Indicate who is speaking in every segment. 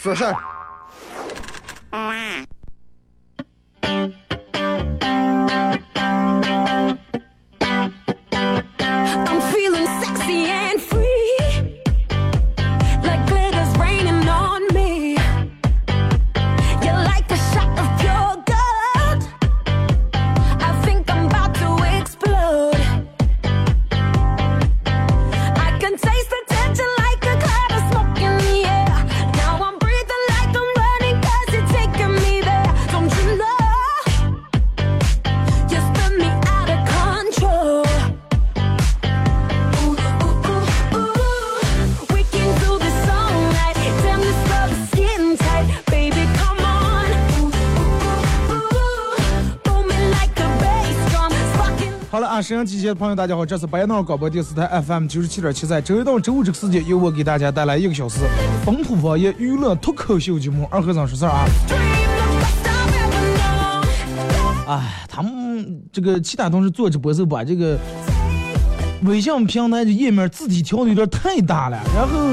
Speaker 1: 说事儿。
Speaker 2: 沈阳机械的朋友，大家好，这是白闹广播电视台 FM 九十七点七，在周一到周五这个时间，由我给大家带来一个小时本土方言娱乐脱口秀节目《二和尚说事儿》啊。哎，他们这个其他同事做直播时候把这个微信平台的页面字体调的有点太大了，然后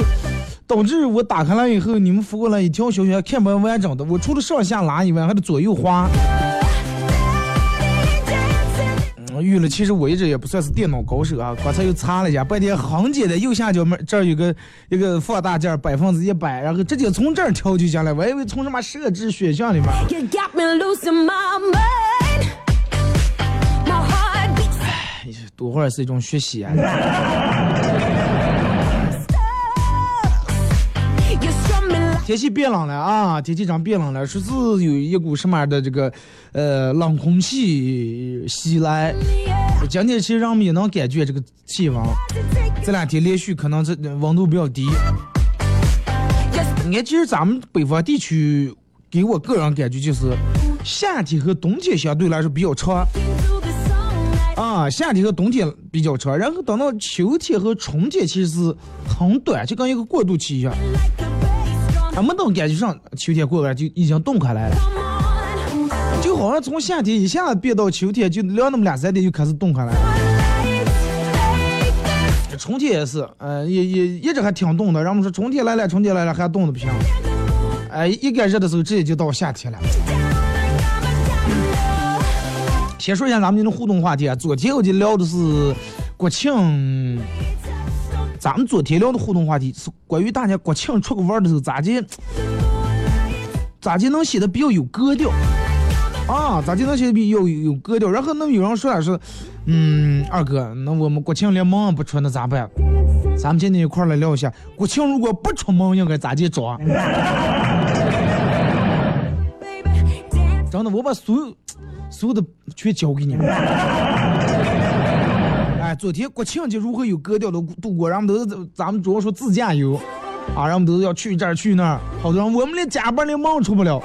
Speaker 2: 导致我打开来以后，你们发过来一条消息还看不完整的，我除了上下拉以外，还得左右滑。嗯预了，其实我一直也不算是电脑高手啊，刚才又查了一下，半天很简单，右下角门这儿有个一个放大件，百分之一百，然后直接从这儿调就行了，我还以为从什么设置选项里面。
Speaker 3: Beats
Speaker 2: 多会儿是一种学习啊。天气变冷了啊，天气真变冷了，说是有一股什么样的这个呃冷空气袭来。今天其实让我们也能感觉这个气温，这两天连续可能这温度比较低。你看，其实咱们北方地区，给我个人感觉就是夏天和冬天相对来说比较长啊，夏天和冬天比较长，然后等到秋天和春天其实是很短，就跟一个过渡期一样。还没等感觉上秋天过来就已经冻开来了。就好像从夏天一下子变到秋天，就凉那么两三天就开始冻开来了。春天也是，呃，也也一直还挺冻的。然后说春天来了，春天来了，还冻得不行。哎，一该热的时候，直接就到夏天了。先说一下咱们今天的互动话题啊，昨天我就聊的是国庆，咱们昨天聊的互动话题是关于大家国庆出去玩的时候咋的，咋的能显得比较有格调。啊，咋就能写的比有有格调？然后那有人说了是，嗯，二哥，那我们国庆连门不出，那咋办？咱们今天一块来聊一下，国庆如果不出门应该咋地装
Speaker 3: ？baby, dance.
Speaker 2: 真的，我把所有所有的全交给你们。昨天国庆节如何有格调的度过？然后都是咱们主要说自驾游，啊，然后都是要去这儿去那儿，好多人我们连加班连忙出不了，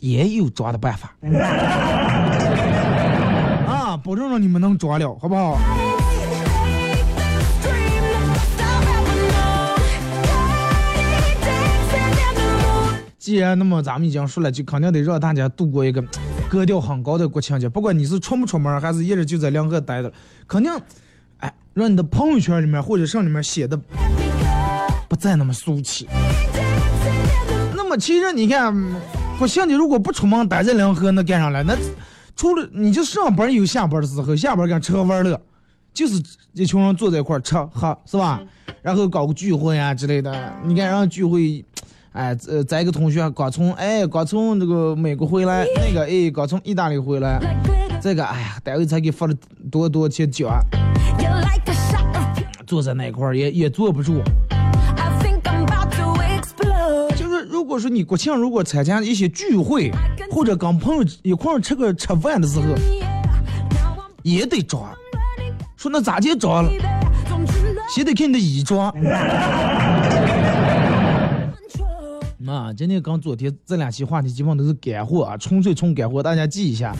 Speaker 2: 也有抓的办法。啊，保证让你们能抓了，好不好？既然那么咱们已经说了，就肯定得让大家度过一个格调很高的国庆节。不管你是出没出门，还是一直就在两个待着，肯定，哎，让你的朋友圈里面或者上里面写的不再那么俗气。那么其实你看，国庆节如果不出门待在两河，那干啥来？那除了你就上班有下班的时候，下班干吃喝玩乐，就是一群人坐在一块吃喝，是吧？然后搞个聚会啊之类的。你看，然后聚会，哎，呃，咱一个同学刚从哎刚从这个美国回来，那个哎刚从意大利回来，这个哎呀，单位才给发了多多钱奖，坐在那块儿也也坐不住。就是如果说你国庆如果参加一些聚会，或者跟朋友一块儿吃个吃饭的时候，也得装。说那咋就装了？先得看你的衣装。啊，今天跟昨天这两期话题基本上都是干货啊，纯粹纯干货，大家记一下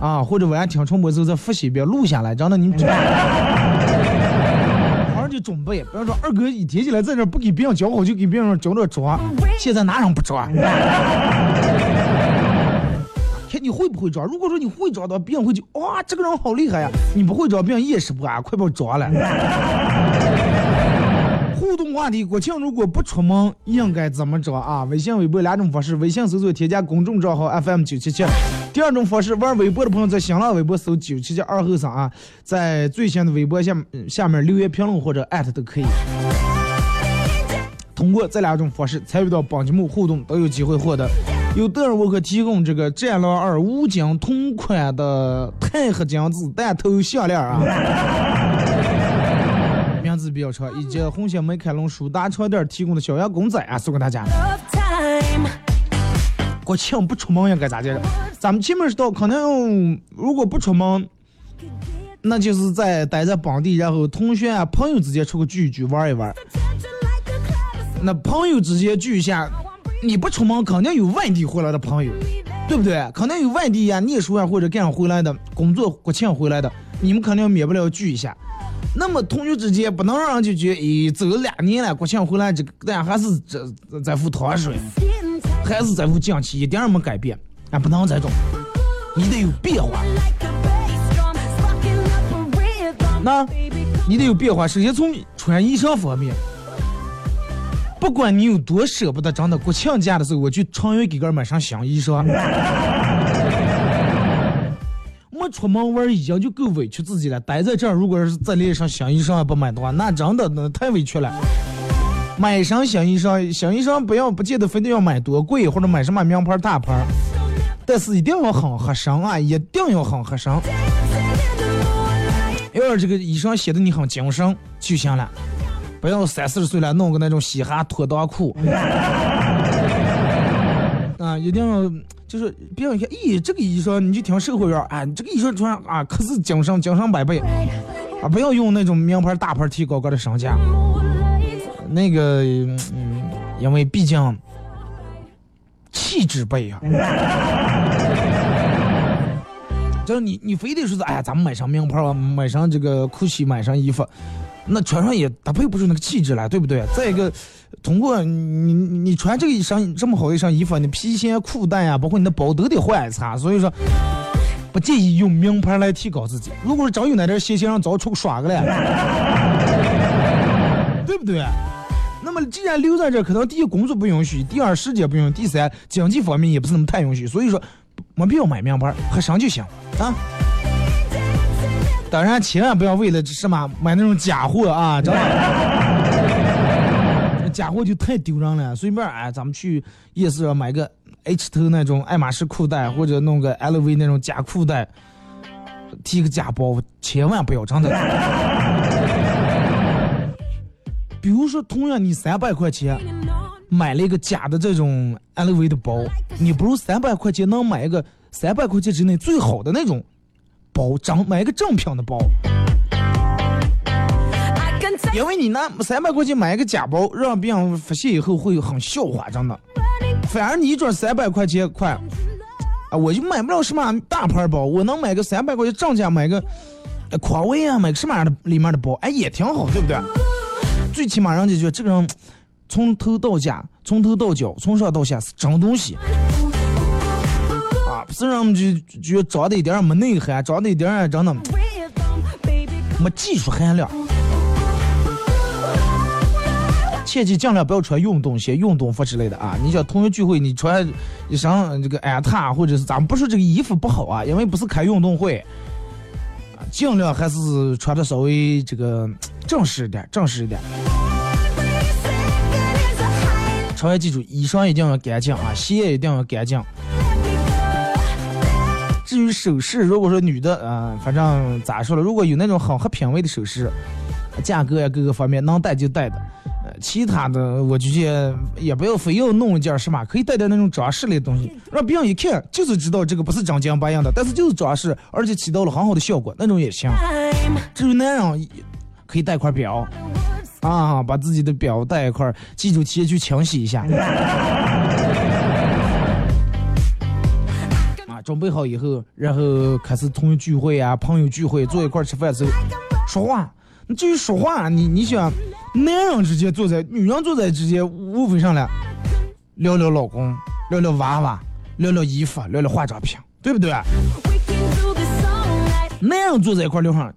Speaker 2: 啊，或者晚上听重播的时候再复习一遍，录下来，真的你们知道。好好的准备，不要说二哥一提起来在这不给别人教好，就给别人教着抓，现在哪人不抓？看你会不会抓？如果说你会抓的，别人会就哇，这个人好厉害呀！你不会抓，别人也是不啊，快把我抓了。互动话题：国庆如果不出门，应该怎么着啊？微信、微博两种方式。微信搜索添加公众账号 FM 九七七。第二种方式，玩微博的朋友在新浪微博搜九七七二后三啊，在最新的微博下下面留言评论或者艾特都可以。通过这两种方式参与到本节目互动，都有机会获得由德尔沃克提供这个战狼二五金同款的钛合金子弹头项链啊。字比较长，以及红星美凯龙舒达床垫提供的小羊公仔啊，送给大家。国庆不出门应该咋接着？咱们前面说到，可能如果不出门，那就是在待在本地，然后同学啊、朋友之间出去聚一聚、玩一玩。那朋友之间聚一下，你不出门，肯定有外地回来的朋友，对不对？肯定有外地呀、念书呀或者干回来的，工作国庆回来的，你们肯定免不了聚一下。那么同学之间不能让人就觉得，咦，走了两年了，国庆回来这个大家还是这在乎糖水.还是在乎降气，一点也没改变，啊，不能这种，你得有变化。那你得有变化。首先从穿衣裳方面，不管你有多舍不得，真的国庆假的时候，我去常远给个人买上新衣裳。出门玩已经就够委屈自己了，待在这儿，如果是再连一身新衣裳也不买的话，那真的那太委屈了。买一身新衣裳，新衣裳不要不见得非得要买多贵，或者买什么名牌大牌，但是一定要很合身啊，一定要很合身。要是这个衣裳显得你很精神就行了，不要三四十岁了弄个那种嘻哈拖裆裤。一定要就是别人一看，咦，这个衣裳你就挺社会人儿，啊，这个衣裳穿啊可是精神精神百倍啊！不要用那种名牌大牌提高高的身价，那个嗯，因为毕竟气质不一样。就是你，你非得说是，哎呀，咱们买上名牌啊，买上这个 GUCCI，买上衣服，那穿上也搭配不出那个气质来，对不对？再一个，通过你你穿这个一身这么好的一身衣服，你皮鞋、裤带呀、包括你的包都得换一擦，所以说不建议用名牌来提高自己。如果是真有那点闲钱，让早出去耍个了，对不对？那么既然留在这，可能第一工作不允许，第二时间不允许，第三经济方面也不是那么太允许，所以说没必要买名牌，合身就行啊。当然，千万不要为了这什么买那种假货啊，真的，这假货就太丢人了。随便哎，咱们去夜市上买个 H 头那种爱马仕裤带，或者弄个 LV 那种假裤带，提个假包，千万不要真的。比如说，同样你三百块钱买了一个假的这种 LV 的包，你不如三百块钱能买一个三百块钱之内最好的那种包，正买个正品的包，因为你拿三百块钱买一个假包，让别人发现以后会很笑话，真的。反而你一转三百块钱块，啊，我就买不了什么大牌包，我能买个三百块钱正价买个匡威啊，买个什么样的里面的包，哎，也挺好，对不对？最起码人家觉得这个人从头到脚，从头到脚，从上到下是真东西不是让我们就就长得一点儿没内涵，长得一点儿真的没技术含量。切记尽量不要穿运动鞋、运动服之类的啊！你像同学聚会，你穿一身这个安踏或者是咱们不说这个衣服不好啊，因为不是开运动会，尽量还是穿的稍微这个正式一点，正式一点。同学记住，衣裳一定要干净啊，鞋一定要干净。至于首饰，如果说女的，呃，反正咋说了，如果有那种很合品味的首饰，价格呀各个方面能戴就戴的，呃，其他的我就觉得也不要非要弄一件什么，可以戴点那种装饰类的东西，让别人一看就是知道这个不是真金白银的，但是就是装饰，而且起到了很好的效果，那种也行。至于男人，可以戴块表。啊，把自己的表带一块，记住提前去清洗一下。准备好以后，然后开始同学聚会啊，朋友聚会，坐一块吃饭的时候，说话。你至于说话，你你想，男人之间坐在，女人坐在之间，无非上来聊聊老公，聊聊娃娃，聊聊衣服，聊聊化妆品，对不对？男人坐在一块聊上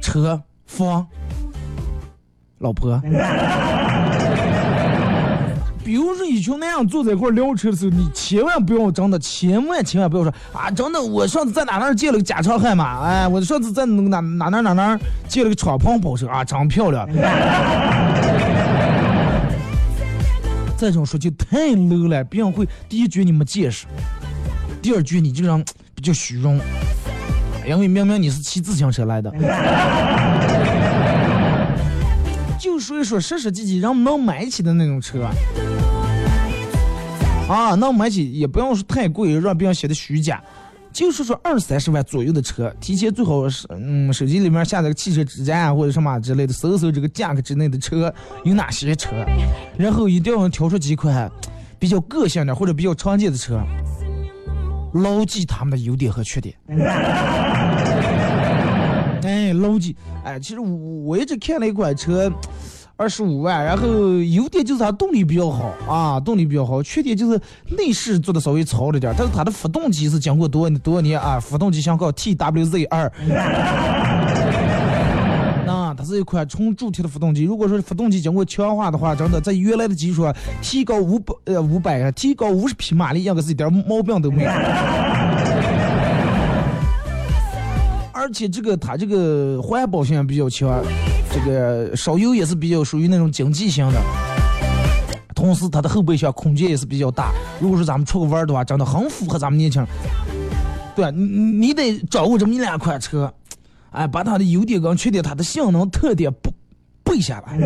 Speaker 2: 车、房、老婆。比如说一群男人坐在一块聊车的时候，你千万不要真的，千万千万不要说啊，真的，我上次在哪哪儿借了个假长悍马，哎，我上次在哪哪哪哪借了个敞篷跑车啊，真漂亮。这种说就太 low 了，别人会第一句你没见识，第二句你这个人比较虚荣。因为明明你是骑自行车来的，就说一说实实际际人能买起的那种车，啊，能买起也不用说太贵，让别人显得虚假，就是说二三十万左右的车，提前最好是嗯手机里面下载个汽车之家啊或者什么之类的，搜搜这个价格之内的车有哪些车，然后一定要挑出几款比较个性的或者比较常见的车，牢记他们的优点和缺点。哎，牢记。哎，其实我我一直看了一款车，二十五万，然后优点就是它动力比较好啊，动力比较好，缺点就是内饰做的稍微糙了点，但是它的发动机是经过多多年啊，发动机型号 TWZ 二。那它是一款纯铸铁的发动机，如果说发动机经过强化的话，真的在原来的基础上提高五百呃五百，提高五十匹马力，应该是一点毛病都没有。而且这个它这个环保性比较强，这个烧油也是比较属于那种经济型的。同时，它的后备箱空间也是比较大。如果说咱们出个弯的话，真的很符合咱们年轻人。对，你你得掌握这么一两款车，哎，把它的优点跟缺点、它的性能特点背背下来。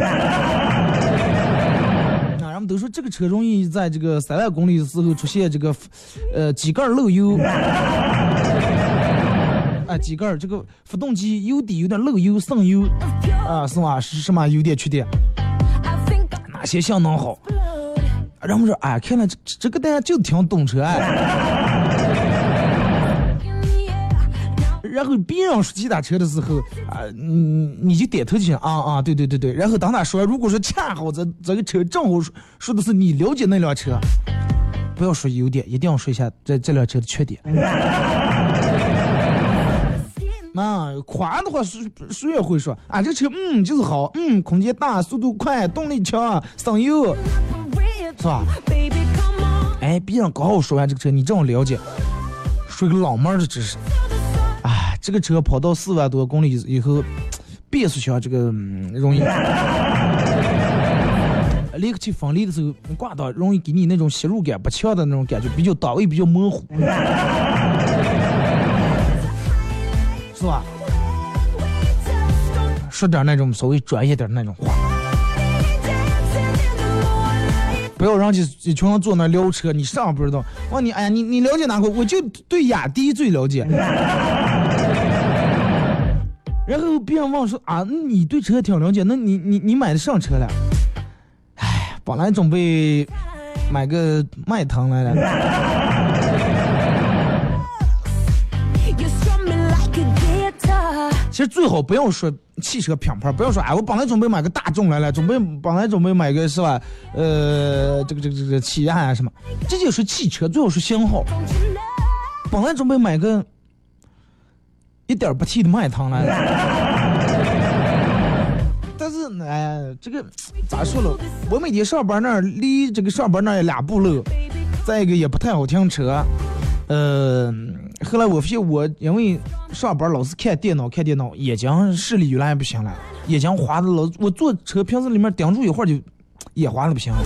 Speaker 2: 那，人们都说这个车容易在这个三万公里的时候出现这个，呃，机盖漏油。啊，机盖儿这个发动机油底有点漏油渗油，啊，是吧？是什么优点缺点？哪些性能好
Speaker 3: ？blood.
Speaker 2: 人们说，哎，看来这这个大家就挺懂车哎。然后别人说其他车的时候，啊，你你就点头就行啊啊，对对对对。然后当他说，如果说恰好这这个车正好说说的是你了解那辆车，不要说优点，一定要说一下这这辆车的缺点。那夸的话，谁谁也会说啊，这车嗯就是好，嗯空间大，速度快，动力强，省油，是吧？哎，别人刚好说完这个车，你正好了解，说个老妹儿的知识。哎，这个车跑到四万多公里以后，变速箱这个、容易，离合器分离的时候挂档容易给你那种吸入感不强的那种感觉，比较档位比较模糊，是吧？说点那种稍微专业点的那种话。不要让这一群人坐那聊车，你啥不知道？问你，哎呀，你你了解哪个？我就对雅迪最了解。然后别人问说啊，你对车挺了解，那你你你买的上车了？哎，本来准备买个迈腾来了，其实最好不要说汽车品牌，不要说哎，我本来准备买个大众来了，准备本来准备买个是吧？呃，这个这个这个起亚啊什么，这就是汽车，最好是型号。本来准备买个一点不 T 的迈腾来了，但是，哎，这个咋说了？我每天上班那儿离这个上班那儿俩步路，再一个也不太好停车。呃，后来我发现我因为上班老是看电脑看电脑，眼睛视力越来越不行了，眼睛花的老，我坐车平时里面盯住一会儿就眼花的不行了。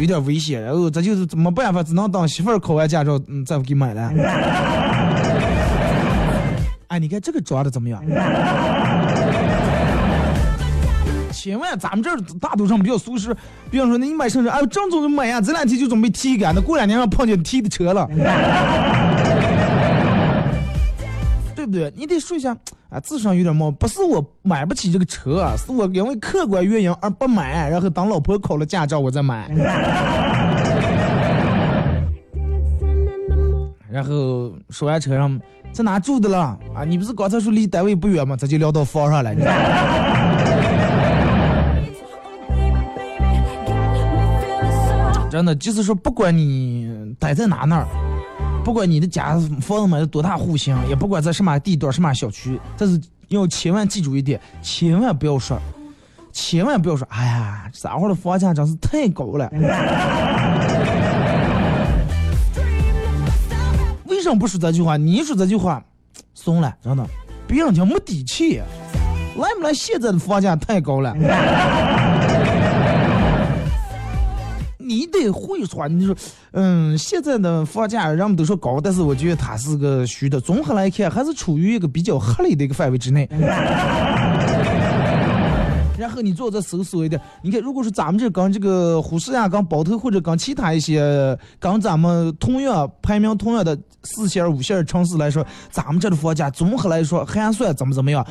Speaker 2: 有点危险，然后这就是没办法，只能等媳妇儿考完驾照，嗯，再给买了。哎，你看这个抓的怎么样？千万咱们这儿大多上比较舒适，比方说那你买车车，哎，正宗的买呀，这两天就准备提杆，那过两年让碰见提的车了，对不对？你得说一下，啊，智商有点冒，不是我买不起这个车啊，是我因为客观原因而不买，然后等老婆考了驾照我再买。然后说完车上在哪住的了啊？你不是刚才说离单位不远吗？咱就聊到房上了。你 真的就是说，不管你待在哪那儿，不管你的家房子买的多大户型，也不管在什么地段、什么小区，但是要千万记住一点，千万不要说，千万不要说，哎呀，这会儿的房价真是太高了。为什么不说这句话？你说这句话，怂了，真的，别人家没底气。来不来？现在的房价太高了。你得会说，你说，嗯，现在的房价人们都说高，但是我觉得它是个虚的。综合来看，还是处于一个比较合理的一个范围之内。然后你做这搜索一点，你看，如果说咱们这跟这个呼市啊、跟包头或者跟其他一些跟咱们同样排名同样的四线、五线城市来说，咱们这的房价综合来说还算怎么怎么样？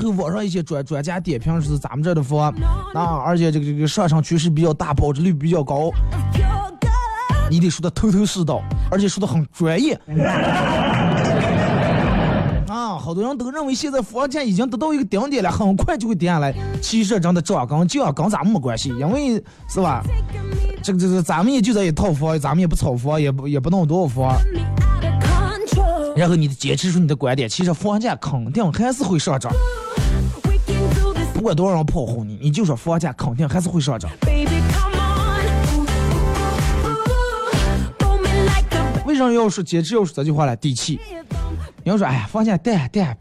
Speaker 2: 然后网上一些专专家点评是咱们这的房啊，而且这个这个上升趋势比较大，保值率比较高，你得说的头头是道，而且说的很专业。啊，好多人都认为现在房价已经得到一个顶点了，很快就会跌下来。其实真的涨跟降跟咱们没关系，因为是吧？这个这个咱们也就这一套房，咱们也不炒房，也不也不弄多少房。然后你坚持出你的观点，其实房价肯定还是会上涨，不管多少人炮轰你，你就说房价肯定还是会上涨。为什么要说坚持要说这句话来？底气。你要说，哎呀，房价跌跌，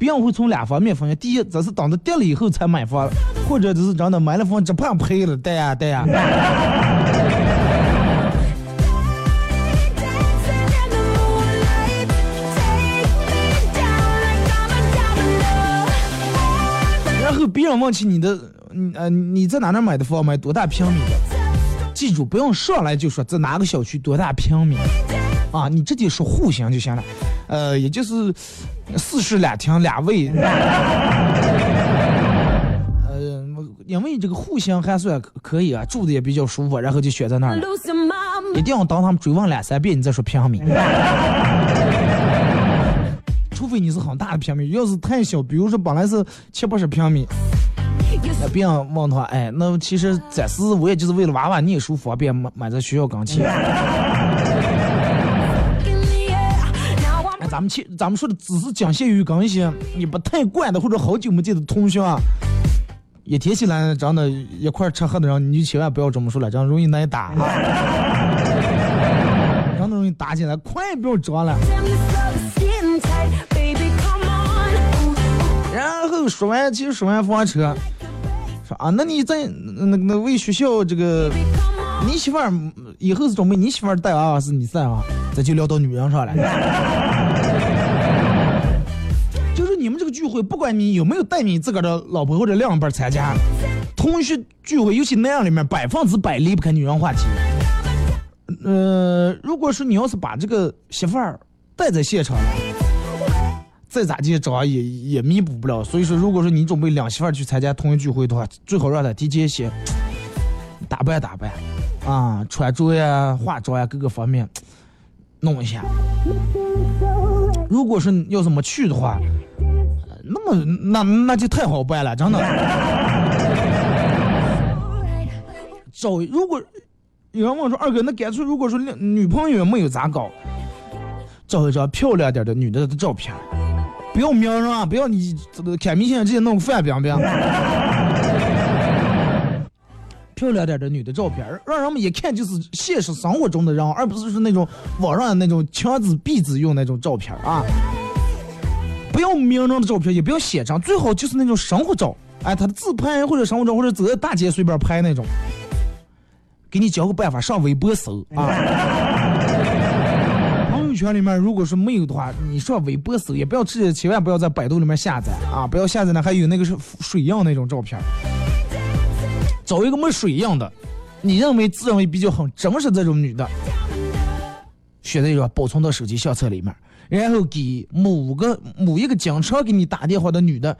Speaker 2: 别人会从两方面分析：第一，这是等着跌了以后才买房，或者就是真的买了房只怕赔了，跌呀跌呀。别人问起你的，你呃你在哪哪买的房，买多大平米的？记住，不用上来就说在哪个小区多大平米，啊，你直接说户型就行了，呃，也就是四室两厅两卫，呃，因为这个户型还算可以啊，住的也比较舒服，然后就选在那儿了。一定要当他们追问两三遍，你再说平米。除非你是很大的平米，要是太小，比如说本来是七八十平米。那别人问他，哎，那其实暂时我也就是为了娃娃念书方便买买在学校钢琴。哎，咱们去，咱们说的只是仅限于跟一些你不太惯的或者好久没见的同学啊，一提起来真的一块吃喝的人，你就千万不要这么说了，这样容易挨打啊，真的容易打起来，快不要装了。说完，其实说完房车。说啊，那你在那那为学校这个，你媳妇儿以后是准备你媳妇儿带娃娃，是你带啊？这就聊到女人上了。就是你们这个聚会，不管你有没有带你自个儿的老婆或者另一半参加，同学聚会，尤其那样里面百分之百离不开女人话题。呃，如果说你要是把这个媳妇儿带在现场。再咋地找也也弥补不了，所以说，如果说你准备两媳妇儿去参加同一聚会的话，最好让她提前先打扮打扮，啊，穿着呀、化妆呀各个方面弄一下。如果说要是没去的话，那么那那就太好办了，真的。找如果有人问说二哥，那干脆如果说女朋友没有咋搞，找一张漂亮点的女的的照片。不要名人啊！不要你看明星直接弄个范冰冰，漂亮点的女的照片，让人们一看就是现实生活中的人，而不是说那种网上的那种强子壁纸用那种照片啊！不要名人的照片，也不要写真，最好就是那种生活照，哎，他的自拍或者生活照，或者走在大街随便拍那种。给你教个办法，上微博搜啊。圈里面，如果说没有的话，你上微博搜，也不要去，千万不要在百度里面下载啊！不要下载呢，还有那个是水印那种照片，找一个没水印的，你认为自认为比较很真实这种女的，选择一个保存到手机相册里面，然后给某个某一个经常给你打电话的女的，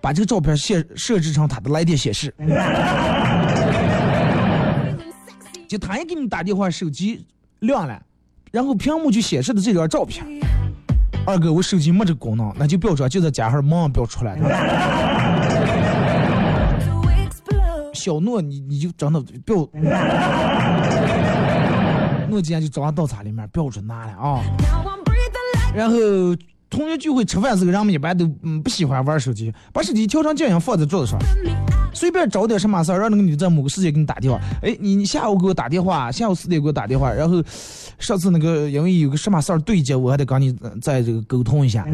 Speaker 2: 把这个照片设设置成她的来电显示，就她一给你打电话，手机。亮了，然后屏幕就显示的这张照片。二哥，我手机没这功能，那就不要说，就在家哈忙不要出来。小诺，你你就真的不要，诺基亚就装到茶里面，不要去拿了啊。然后同学聚会吃饭时候，人们一般都嗯不喜欢玩手机，把手机调成静音放在桌子上，随便找点什么事儿，让那个女的在某个时间给你打电话。哎，你你下午给我打电话，下午四点给我打电话，然后上次那个因为有个什么事儿对接，我还得跟你再这个沟通一下。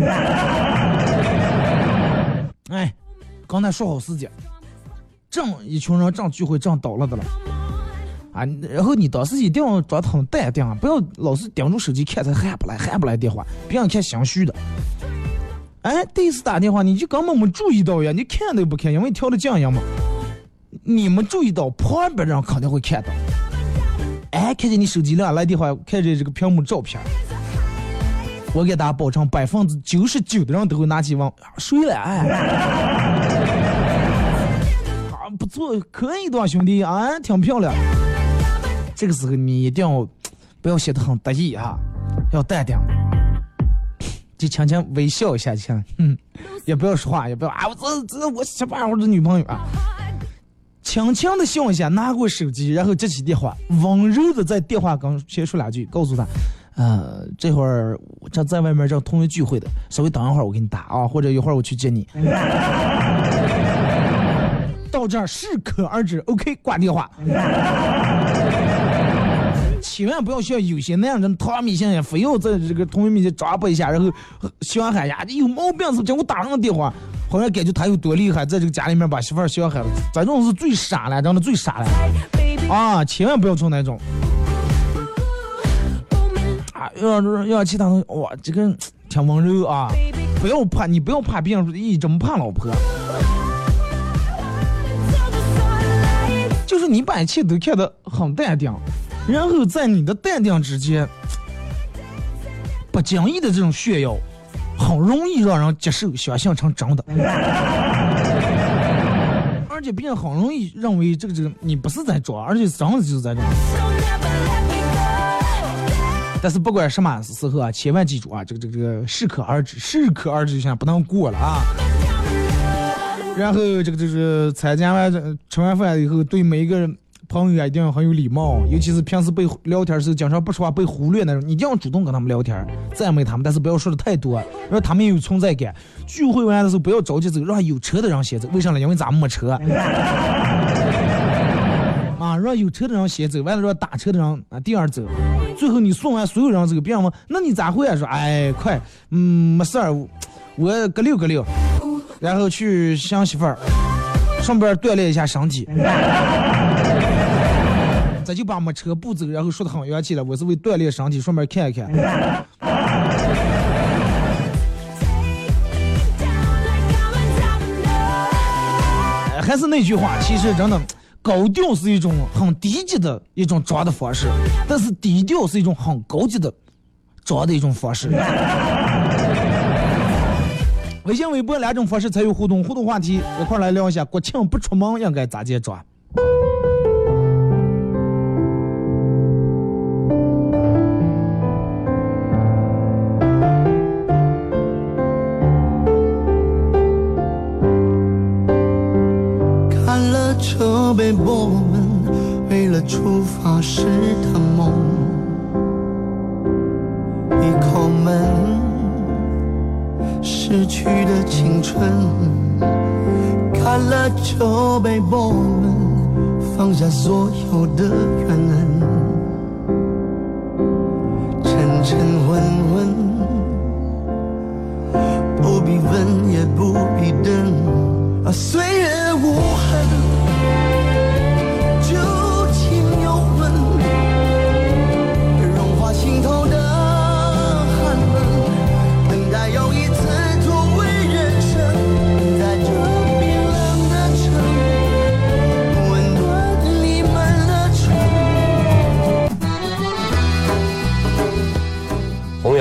Speaker 2: 哎，刚才说好时间，正一群人正聚会正倒了的了。啊，然后你当时一定要装得很淡定，不要老是盯住手机看，才喊不来，喊不来电话，别让看心虚的。哎，第一次打电话你就根本没注意到呀，你看都不看，因为调的静音嘛。你没注意到，旁边人肯定会看到。哎，看见你手机亮来电话，看见这个屏幕照片，我给大家保证，百分之九十九的人都会拿起问睡了？哎，啊，不错，可以的，兄弟啊，挺漂亮。这个时候你一定要不要显得很得意啊，要淡定。就轻轻微笑一下，行，嗯，也不要说话，也不要啊，我这这我喜欢我的女朋友啊，轻轻的笑一下，拿过手机，然后接起电话，温柔的在电话刚先说两句，告诉他，呃，这会儿我正在外面正同学聚会的，稍微等一会儿我给你打啊，或者一会儿我去接你。到这儿适可而止，OK，挂电话。千万不要像有些那样人逃迷信呀，非要在这个同学面前抓捕一下，然后小喊呀，你有毛病是不是？我打上个电话，好像感觉他有多厉害，在这个家里面把媳妇儿小孩了，这种是最傻了，真的最傻了啊！千万不要做那种啊，要要要其他东西哇，这个 挺温柔啊，不要怕，你不要怕别人说，咦，怎么怕老婆？就是你把一切都看得很淡定，然后在你的淡定之间，不经意的这种炫耀，很容易让人接受，相信成真的。而且别人很容易认为这个这个你不是在装，而且是真的就是在装。但是不管什么时候啊，千万记住啊，这个这个这个适可而止，适可而止就行，不能过了啊。然后这个就是参加完这吃完饭以后，对每一个人朋友啊一定要很有礼貌，尤其是平时被聊天的时候，经常不说话被忽略那种，你一定要主动跟他们聊天，赞美他们，但是不要说的太多，让他们有存在感。聚会完的时候不要着急走，让有车的人先走，为啥呢？因为咱们没车。啊，让有车的人先走，完了让打车的人啊第二走，最后你送完所有人走，别人问那你咋会啊？说哎快，嗯没事儿，我我个溜个溜，然后去相媳妇儿，顺便锻炼一下身体。咱就把没车不走，然后说的很洋气了，我是为锻炼身体，顺便看一看。还是那句话，其实真的，高调是一种很低级的一种装的方式，但是低调是一种很高级的装的一种方式。微信、微博两种方式才有互动，互动话题一块来聊一下，国庆不出门应该咋接装？
Speaker 4: 看了车被我们为了出发时的梦，一口闷，逝去的青春。看了就被我们放下所有的怨恨，沉沉稳稳，不必问也不必等，啊，岁月无痕，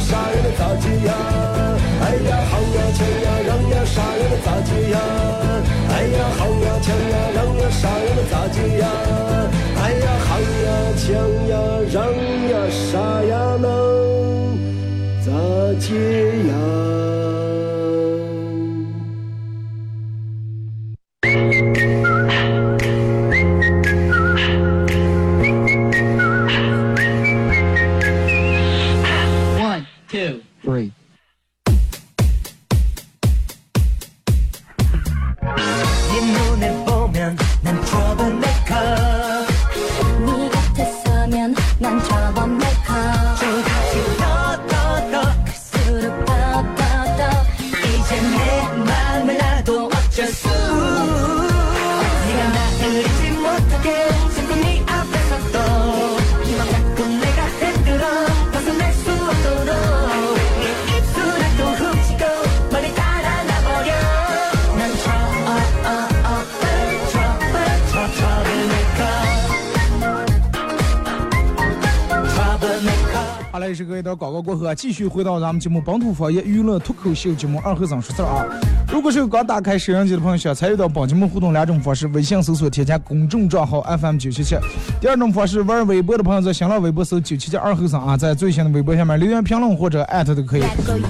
Speaker 3: 杀人的咋接呀？哎呀，好呀，抢呀，让呀，杀人的咋接呀？哎呀，好呀，抢呀，让呀，杀人的咋接呀？哎呀，好呀，抢呀，让呀，杀呀能咋接
Speaker 2: 呀这，是个一段广告过后啊，继续回到咱们节目本土方言娱乐脱口秀节目二和尚说事儿啊。如果是刚打开摄像机的朋友，想参与到帮节目互动两种方式：微信搜索添加公众账号 FM 九七七；第二种方式，玩微博的朋友在新浪微博搜九七七二后生啊，在最新的微博下面留言评论或者艾特都可以。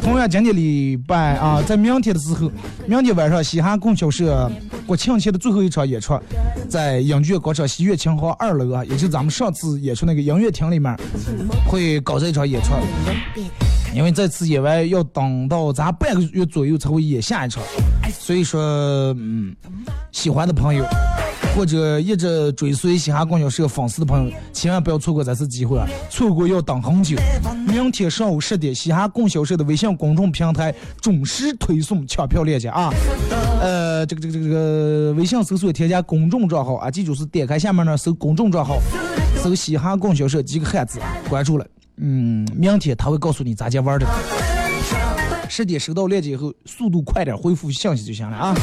Speaker 2: 同样，今天礼拜啊，在明天的时候，明天晚上西汉供销社国庆前的最后一场演出，在影剧广场西悦琴行二楼啊，也就是咱们上次演出那个音乐厅里面，会搞这一场演出。因为这次演完要等到咱半个月左右才会演下一场，所以说，嗯，喜欢的朋友或者一直追随嘻哈供销社粉丝的朋友，千万不要错过这次机会啊！错过要等很久。明天上午十点，嘻哈供销社的微信公众平台准时推送抢票链接啊！呃，这个这个这个微信搜索添加公众账号啊，记住是点开下面呢搜公众账号，搜嘻哈供销社几个汉字，关注了。嗯，明天他会告诉你咋接玩的。十点收到链接以后，速度快点回复信息就行了啊。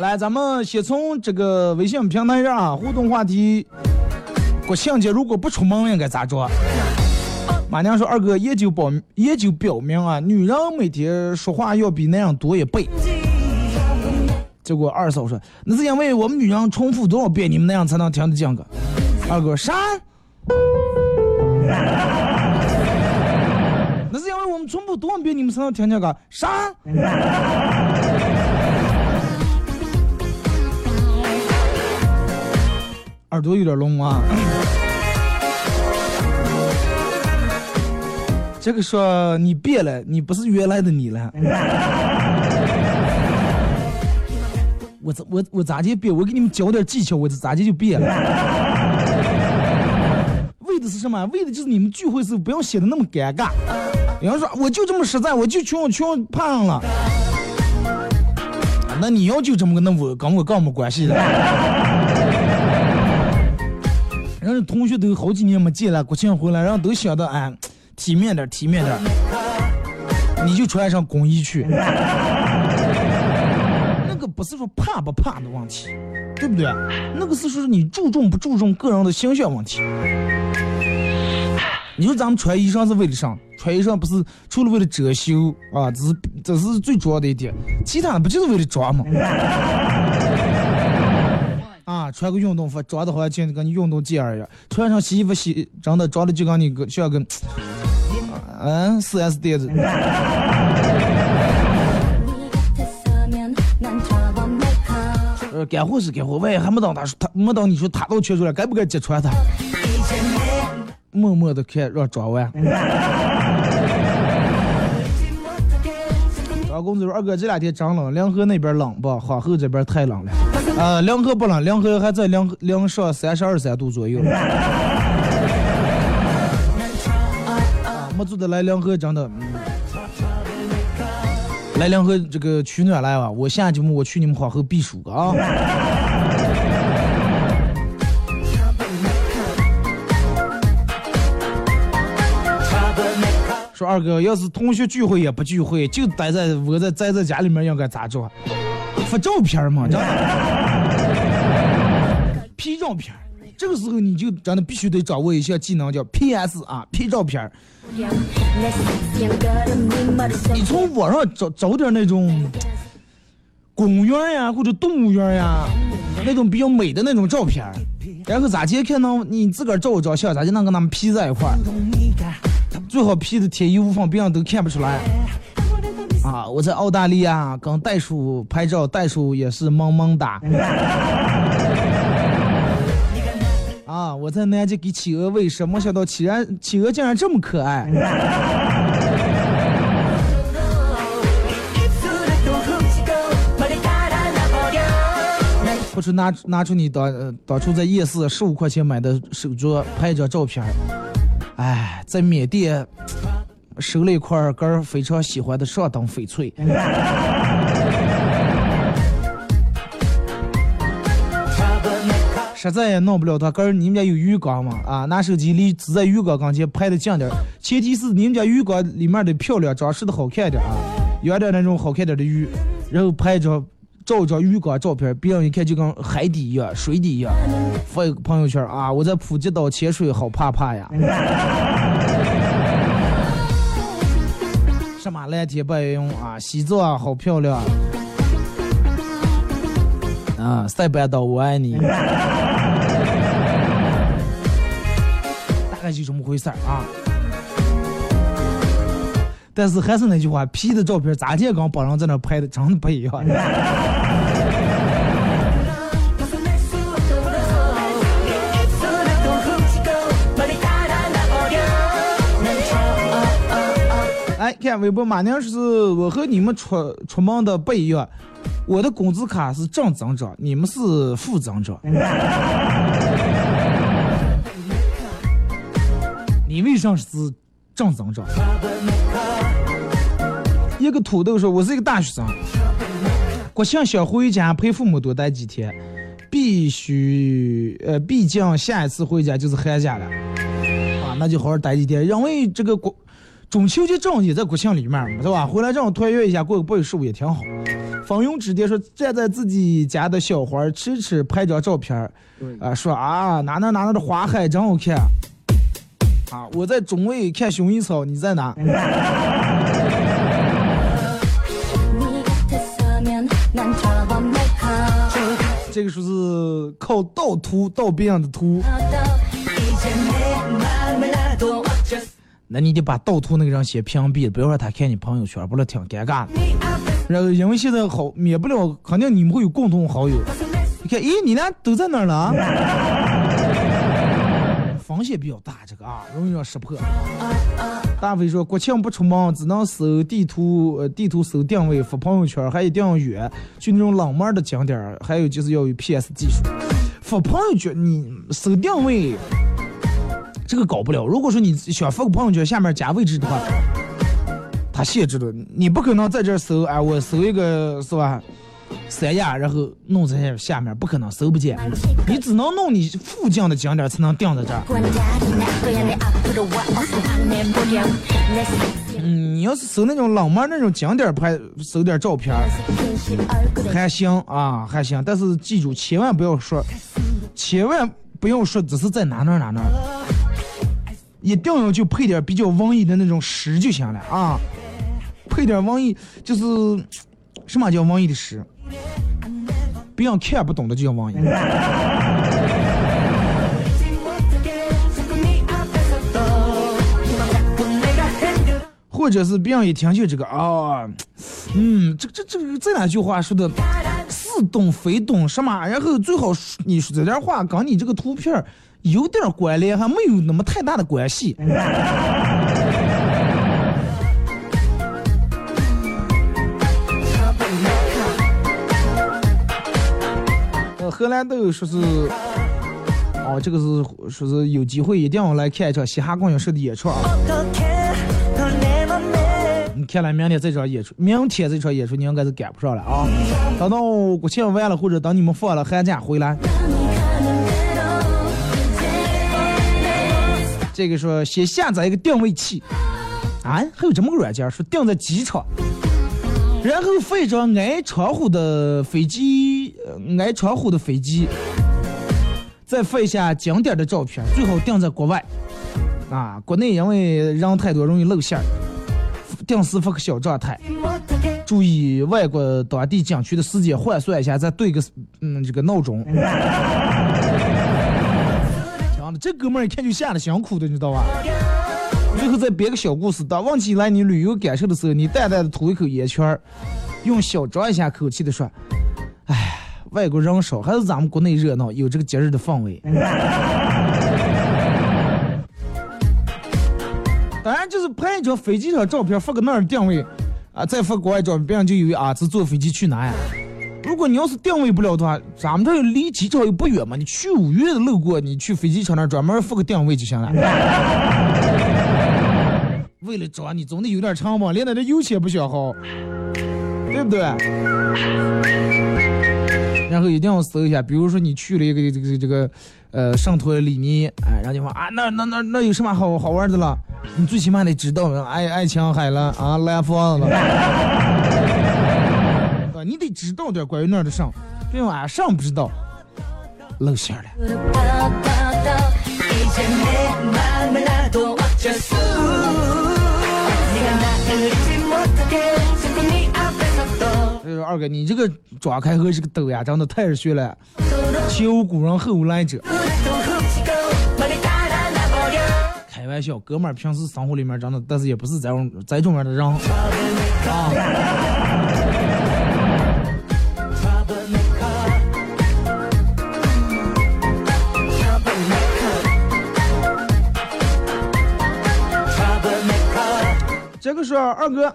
Speaker 2: 来，咱们先从这个微信平台上啊，互动话题：国庆节如果不出门应该咋着？马娘说：“二哥，研究表研究表明啊，女人每天说话要比男人多一倍。”结果二嫂说：“那是因为我们女人重复多少遍，你们那样才能听得见个。”二哥啥？那是因为我们重复多少遍，你们才能听见个啥？耳朵有点聋啊。这个说你变了，你不是原来的你了。我咋我我咋就变？我给你们教点技巧，我咋就就变了？为的是什么？为的就是你们聚会时候不要显得那么尴尬。有人说我就这么实在，我就穷穷胖了。那你要就这么个，那我跟我跟没关系了。人家同学都好几年没见了，国庆回来，然后都想到哎，体面点，体面点。你就穿上工衣去。那个不是说怕不怕的问题，对不对？那个是说你注重不注重个人的形象问题。你说咱们穿衣裳是为了啥？穿衣裳不是除了为了遮羞啊，这是这是最主要的一点，其他的不就是为了装吗？啊，穿个运动服，装的好像就跟你运动健儿一样；穿上洗衣服洗，真的装的就跟你个像个，嗯，四 S 店子。呃，干活是干活，万一还没等他说他没等你说他都缺出来，该不该揭穿他？默默的看让装完。张公子说：“二哥，这两天真冷，凉河那边冷不？皇后这边太冷了。呃，凉河不冷，凉河还在凉凉上三十二三度左右。啊，没住的来凉河真的，来凉河这个取暖来吧。我下节目我去你们皇后避暑个啊。说二哥，要是同学聚会也不聚会，就待在窝在宅在家里面，应该咋着？发照片嘛，真的。P 照片，这个时候你就真的必须得掌握一项技能，叫 PS 啊，P 照片儿。你从网上找找点那种公园呀，或者动物园呀，那种比较美的那种照片，然后咋接看呢你自个儿照一张相，咋就能跟他们 P 在一块儿？最好 P 的天衣无缝，别人都看不出来。啊，我在澳大利亚跟袋鼠拍照，袋鼠也是萌萌哒。啊，我在南极给企鹅喂食，没想到企然企鹅竟然这么可爱。或者拿拿出你当呃当初在夜市十五块钱买的手镯拍一张照片儿，哎，在缅甸收了一块个儿非常喜欢的上等翡翠。实在也弄不了它，哥儿，你们家有鱼缸吗？啊，拿手机离只在鱼缸跟前拍的近点，前提是你们家鱼缸里面的漂亮，装饰的好看点啊，养点那种好看点的鱼，然后拍一张照一张鱼缸照片，别人一看就跟海底一样，水底一样，发一个朋友圈啊，我在普吉岛潜水，好怕怕呀。什么蓝天白云啊，西藏啊好漂亮，啊塞班岛我爱你。大概就这么回事儿啊。但是还是那句话，P 的照片咋见跟本人在那拍的真的不一样。看微博马宁是我和你们出出门的不一样，我的工资卡是正增长，你们是负增长。你为啥是正增长？一个土豆说：“我是一个大学生，国庆想回家陪父母多待几天，必须呃，毕竟下一次回家就是寒假了啊，那就好好待几天，因为这个国中秋节正好也在国庆里面嘛，是吧？回来正好团圆一下，过个八月十五也挺好。风云之巅说站在自己家的小花吃吃拍张照片儿，啊，说啊哪哪哪哪的花海真好看。啊，我在中卫看薰衣草，你在哪？这个说是靠盗图盗别人的图，那你得把盗图那个人先屏蔽，不要让他看你朋友圈，不然挺尴尬的。然后因为现在好免不了，肯定你们会有共同好友。你看，咦，你俩都在哪儿了啊？风险比较大，这个啊，容易让识破。大飞说，国庆不出门，只能搜地图，呃，地图搜定位，发朋友圈，还一定要远，去那种冷门的景点，还有就是要有 PS 技术。发朋友圈，你搜定位，这个搞不了。如果说你想发个朋友圈，下面加位置的话，它限制了，你不可能在这搜，哎，我搜一个是吧？三亚，然后弄在下面，不可能搜不见。你只能弄你附近的景点才能定在这儿。嗯，你要是搜那种冷门那种景点拍，搜点照片还行啊，还行。但是记住，千万不要说，千万不要说只是在哪哪哪哪，一定要就配点比较文艺的那种诗就行了啊，配点文艺就是什么叫文艺的诗？别人看不懂的就叫文艺。或者是别人一听就这个啊，嗯，这这这这两句话说的似懂非懂什么，然后最好你说这点话跟你这个图片有点关联，还没有那么太大的关系。荷兰豆说是，哦，这个是说是有机会一定要来看一场嘻哈公园社的演出啊！你看来明天这场演出，明天这场演出你应该是赶不上了啊！等到国庆完了，或者等你们放了寒假回来。这个说先下载一个定位器，啊，还有这么个软件，说定在机场，然后飞一张挨窗户的飞机，挨窗户的飞机，再发一下景点的照片，最好定在国外。啊，国内因为人太多容易露馅儿，定时发个小状态，注意外国当地景区的时间换算一下，再对个嗯这个闹钟。这哥们儿一看就下了辛苦的，你知道吧？最后再编个小故事，当忘记来你旅游感受的时候，你淡淡的吐一口烟圈儿，用小张一下口气的说：“哎，外国人少，还是咱们国内热闹，有这个节日的氛围。” 当然，就是拍一张飞机上照片，发个那儿定位，啊，再发国外照片，别人就以为啊，是坐飞机去哪呀？如果你要是定位不了的话，咱们这离机场又不远嘛，你去五岳路过，你去飞机场那专门付个定位就行了。为了找你，总得有点长吧，连那这油钱不消耗，对不对？然后一定要搜一下，比如说你去了一个这个这个呃圣托里尼，哎，然后就说啊，那那那那有什么好好玩的了？你最起码得知道爱爱琴海了啊，蓝房子了，你得知道点关于那儿的上，别吧？上不知道，露馅了。二哥，你这个抓开和这个抖呀，真的太虚了。前无古人，后无来者。开玩笑，哥们儿平时生活里面真的，但是也不是这种这种的人啊。这个是二哥。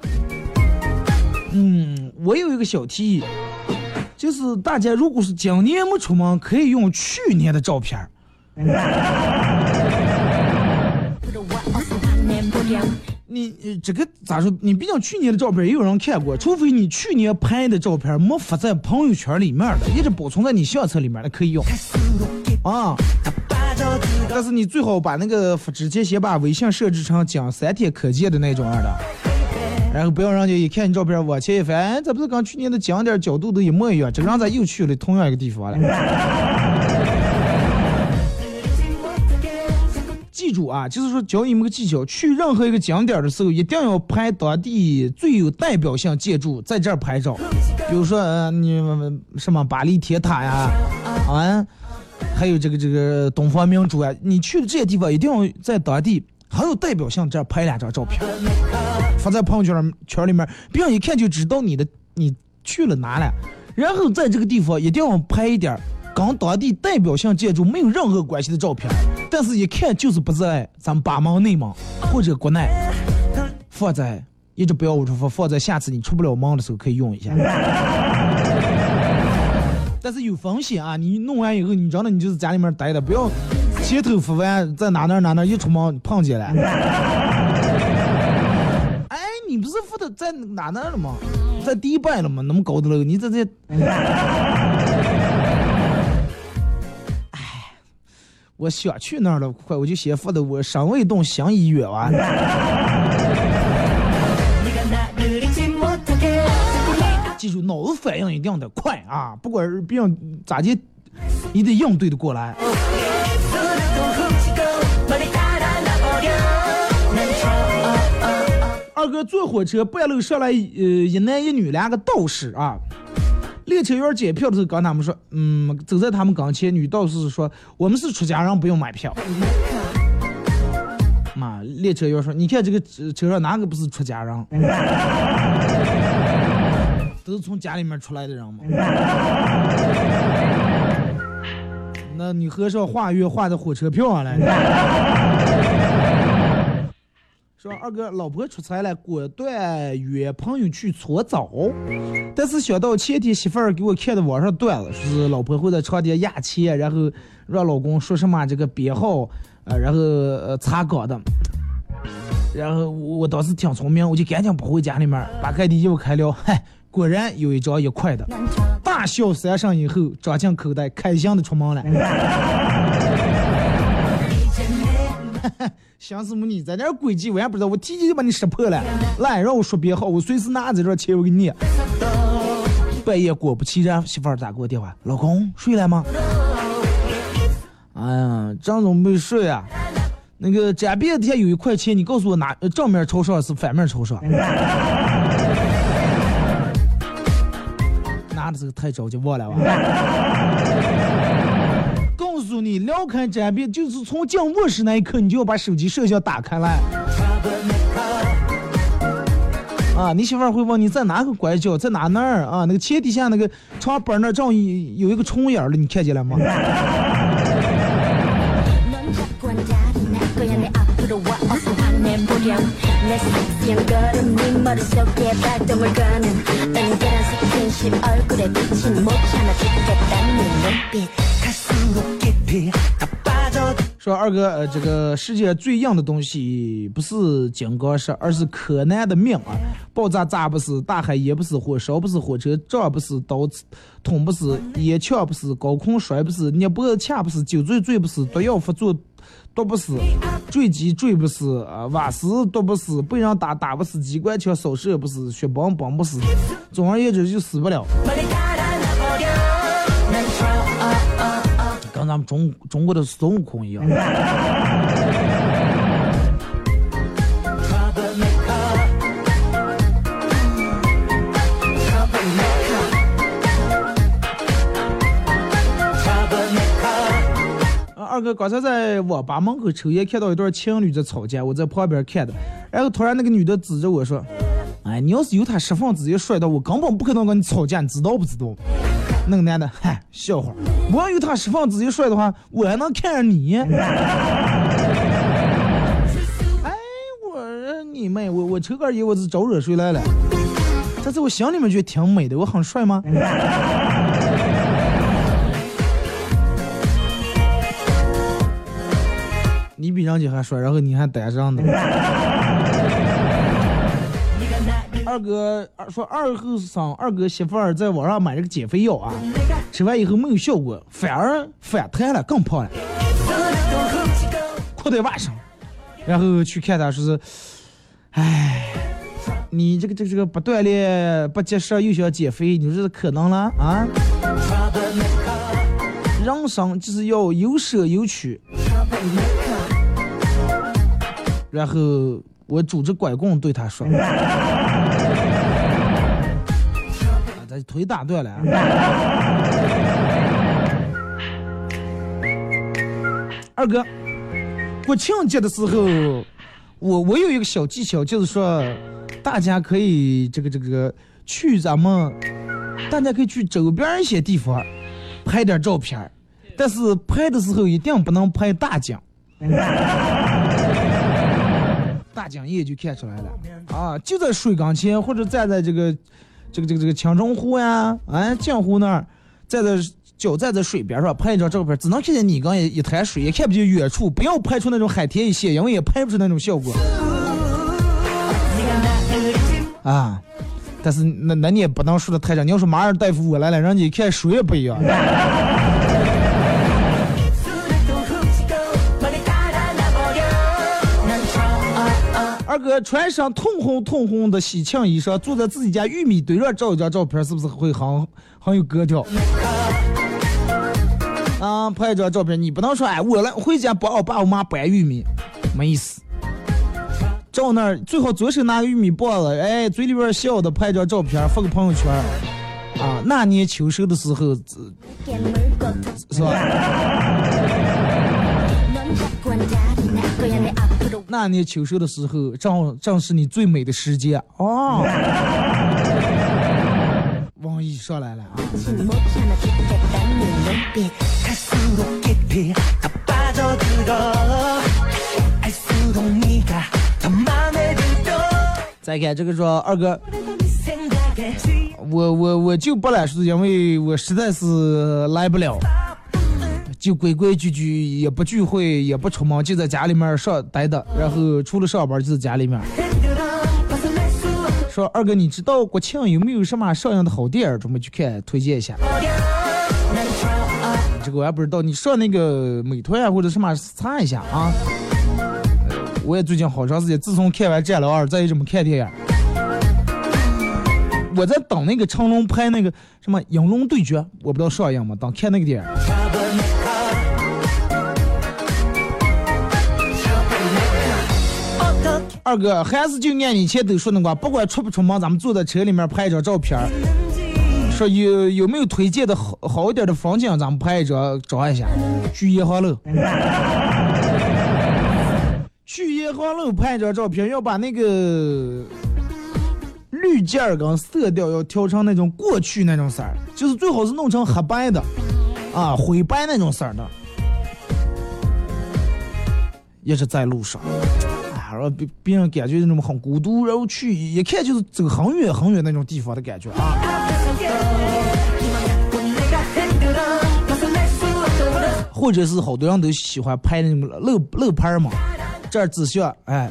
Speaker 2: 嗯我有一个小提议就是大家如果是今年没出门可以用去年的照片。你这个咋说？你毕竟去年的照片也有人看过除非你去年拍的照片没发在朋友圈里面的一直保存在你相册里面的可以用。啊，但是你最好把那个，直接先把微信设置成仅三天可见的那种样的，然后不要让人家一看你照片往前一翻，哎，这不是跟去年的景点角度都一模一样，这人咋又去了同样一个地方了。记住啊，就是说教你们个技巧，去任何一个景点的时候，一定要拍当地最有代表性建筑在这拍照，比如说嗯，你什么巴黎铁塔呀，啊。还有这个这个东方明珠啊，你去的这些地方，一定要在当地很有代表性，这儿拍两张照片，发在朋友圈圈里面，别人一看就知道你的你去了哪了。然后在这个地方一定要拍一点跟当地代表性建筑没有任何关系的照片，但是一看就是不在咱们巴盟内蒙或者国内，放在一直不要我出放，放在下次你出不了门的时候可以用一下。但是有风险啊！你弄完以后，你真的你就是家里面待的，不要前头发完在哪哪哪哪一出门碰见了。哎，你不是发的在哪哪了吗？在迪拜了吗？那么高的楼，你在这。哎，我想去那儿了，快我就先发的我省卫动乡医院啊。记住脑子反应一定得快啊不管是病咋的你得应对得过来。二哥坐火车半路上来呃一男一女两个道士啊。列车员检票的时候跟他们说嗯走在他们跟前女道士说我们是出家人不用买票。妈列车员说你看这个车上哪个不是出家人？都是从家里面出来的人嘛。那你和尚画月画在火车票上了。说二哥，老婆出差了，果断约朋友去搓澡，但是想到前天媳妇儿给我看的网上段子，说是老婆会在床底压钱，然后让老公说什么这个编号，呃，然后呃查岗的，然后我我当时挺聪明，我就赶紧跑回家里面，把快递一开了，嗨，果然有一张一块的，大笑三声以后，装进口袋，开心的出门了。想什么你在那诡计，我也不知道，我提前就把你识破了。来，让我说编好，我随时拿在这儿钱我给你。半夜果不其然，媳妇儿打给我电话，老公睡了吗？哎呀，张总没睡啊。那个展边底下有一块钱，你告诉我哪正面朝上是反面朝上？拿的这个太着急忘了吧？告诉你，撩开展边就是从进卧室那一刻，你就要把手机摄像打开来。啊，你媳妇儿会问你在哪个拐角，在哪那儿啊？那个前底下那个床板那儿正有有一个虫眼儿了，你看见了吗？
Speaker 3: 넌 자꾸 앉아도 날 거야 내 앞으로 와 어서 화내보렴 내 섹시한 걸음 네 머릿속에 발동을 거는 은근한 스킨십 얼굴에 비친 못 참아 죽겠다는 눈빛
Speaker 4: 갈수록 깊이 더 빠져
Speaker 2: 说二哥，呃，这个世界最硬的东西不是金刚石，而是柯南的命啊！爆炸炸不死，大海淹不死，火烧不死，火车撞不死，刀捅不死，烟呛不死，高空摔不死，捏脖子掐不死，酒醉醉不死，毒药发作 毒不死，坠机坠不死，啊，瓦斯毒不死，被人打打不死，机关枪扫射不死，血崩崩不死，总而言之就死不了。跟咱们中中国的孙悟空一样。二哥刚才在网吧门口抽烟，看到一对情侣在吵架，我在旁边看的，然后突然那个女的指着我说：“哎，你要是有他十分之一摔倒，我根本不可能跟你吵架，你知道不知道？”那个男的，嗨，笑话，我要有他十分之一摔的话，我还能看上你？哎，我你妹，我我抽根烟，我是招惹谁来了？但是我心里面觉得挺美的，我很帅吗？你比人家还帅，然后你还单上的。二哥二说二后生二哥媳妇儿在网上买了个减肥药啊，吃完以后没有效果，反而反弹了，更胖了，裤带袜上，然后去看他说是，唉，你这个这个这个不锻炼不节食又想减肥，你说这可能了啊？人生就是要有舍有取。然后我拄着拐棍对他说：“ 啊，咱腿打断了啊。”二哥，国庆节的时候，我我有一个小技巧，就是说，大家可以这个这个去咱们，大家可以去周边一些地方拍点照片儿但是拍的时候一定不能拍大景。大江一眼就看出来了啊！就在水缸前，或者站在这个这个这个这个青中湖呀，啊江湖那儿，站在脚站在水边上拍一张照片，只能看见你刚一一滩水，也看不见远处，不要拍出那种海天一线，因为也拍不出那种效果啊。但是那那你也不能说的太长，你要说马尔代夫我来了，人家一看水也不一样。哥穿上通红通红的喜庆衣裳，坐在自己家玉米堆上照一张照片，是不是会很很有格调？啊，拍一张照片，你不能说哎，我来回家帮我爸我妈掰玉米，没意思。照那儿最好左手拿个玉米棒子，哎，嘴里边笑的，拍一张照片发个朋友圈。啊，那年秋收的时候，是吧？那年秋收的时候，正正是你最美的时节啊。王毅上来了啊。再看这个说，二哥，我我我就不来，是因为我实在是来不了。就规规矩矩，也不聚会，也不出门，就在家里面上待的。然后除了上班，就在家里面。说二哥，你知道国庆有没有什么上映的好电影？准备去看，推荐一下。这个我也不知道，你上那个美团啊，或者什么查一下啊。我也最近好长时间，自从看完《战狼二》，再也没看电影。我在等那个成龙拍那个什么《影龙对决》，我不知道上映吗？等看那个电影。二哥，还是就按你前头说那个，不管出不出门，咱们坐在车里面拍一张照片，说有有没有推荐的好好一点的风景，咱们拍一张照一下。去颐和楼，去颐和楼拍一张照片，要把那个滤镜跟色调要调成那种过去那种色儿，就是最好是弄成黑白的，啊，灰白那种色儿的。也是在路上，别别人感觉那种很孤独，然后去一看就是走很远很远那种地方的感觉啊。或者是好多人都喜欢拍那种乐乐牌儿嘛，这儿指向哎，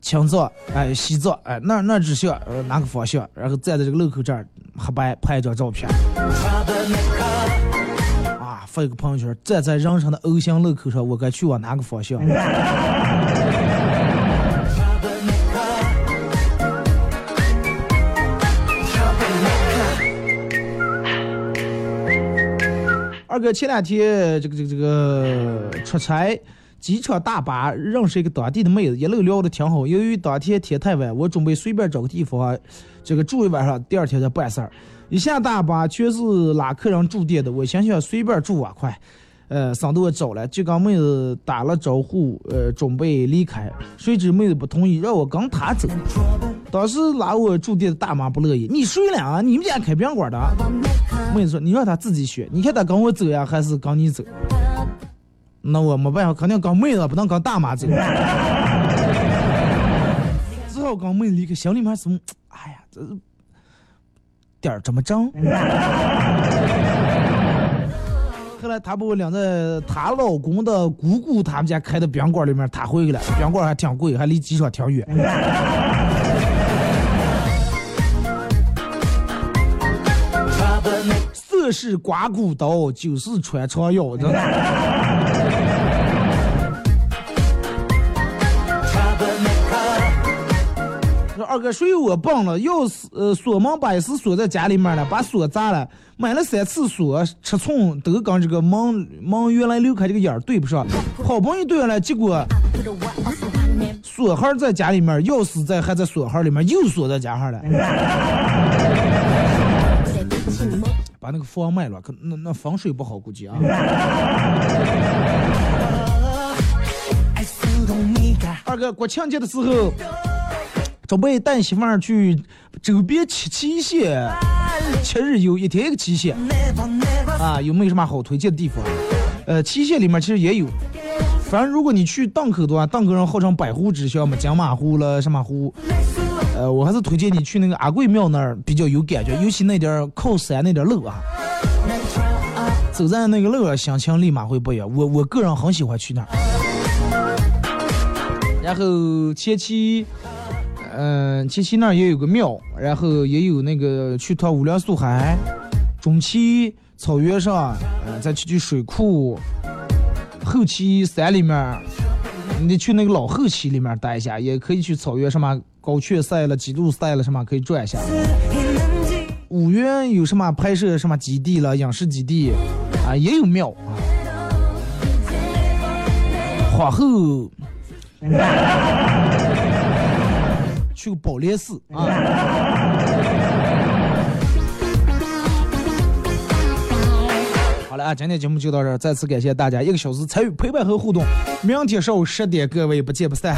Speaker 2: 青藏哎西藏哎那那指向呃哪个方向，然后站在这个路口这儿黑白拍一张照片。啊，发一个朋友圈，站在人生的 O 型路口上，我该去往哪个方向？二哥前两天这个这个这个出差，机场大巴认识一个当地的妹子，一路聊的挺好。由于当天天太晚，我准备随便找个地方，这个住一晚上，第二天再办事儿。一下大巴全是拉客人住店的，我想想随便住啊，快，呃，省得我找了，就跟妹子打了招呼，呃，准备离开，谁知妹子不同意，让我跟她走。当时拉我住店的大妈不乐意，你谁了啊？你们家开宾馆的？妹子说，你让她自己选，你看她跟我走呀，还是跟你走？那我没办法，肯定跟妹子，不能跟大妈走。只好跟妹子离开，心里面是，哎呀，这。点儿怎么整？后来她把我领在她老公的姑姑他们家开的宾馆里面，他回去了。宾馆还挺贵，还离机场挺远。色是刮骨刀，酒是穿肠药，真的。二哥，谁我忘了？钥匙呃，锁门把钥匙锁在家里面了，把锁砸了，买了三次锁，尺寸都跟这个门门原来留开这个眼儿对不上，好不容易对上了，结果锁号在家里面，钥匙在还在锁号里面，又锁在家上了，把那个房卖了，可那那风水不好，估计啊。二哥，国庆节的时候。准备带媳妇儿去周边七七县七日游，一天一个七县啊，有没有什么好推荐的地方？呃，七县里面其实也有，反正如果你去档口的话，档口上号称百湖之乡嘛，江马湖了什么湖，呃，我还是推荐你去那个阿贵庙那儿比较有感觉，尤其那点儿靠山那点儿路啊，走在那个路上，心情立马会不一样。我我个人很喜欢去那儿，然后前期。嗯，七七那儿也有个庙，然后也有那个去趟五粮素海，中期草原上，嗯，再去去水库，后期山里面，你得去那个老后期里面待一下，也可以去草原什么高雀赛了、几度赛了什么可以转一下。五原有什么拍摄什么基地了、影视基地啊，也有庙啊。皇后。去个宝莲寺啊！好了啊，今天节目就到这儿，再次感谢大家一个小时参与陪伴和互动。明天上午十点，各位不见不散。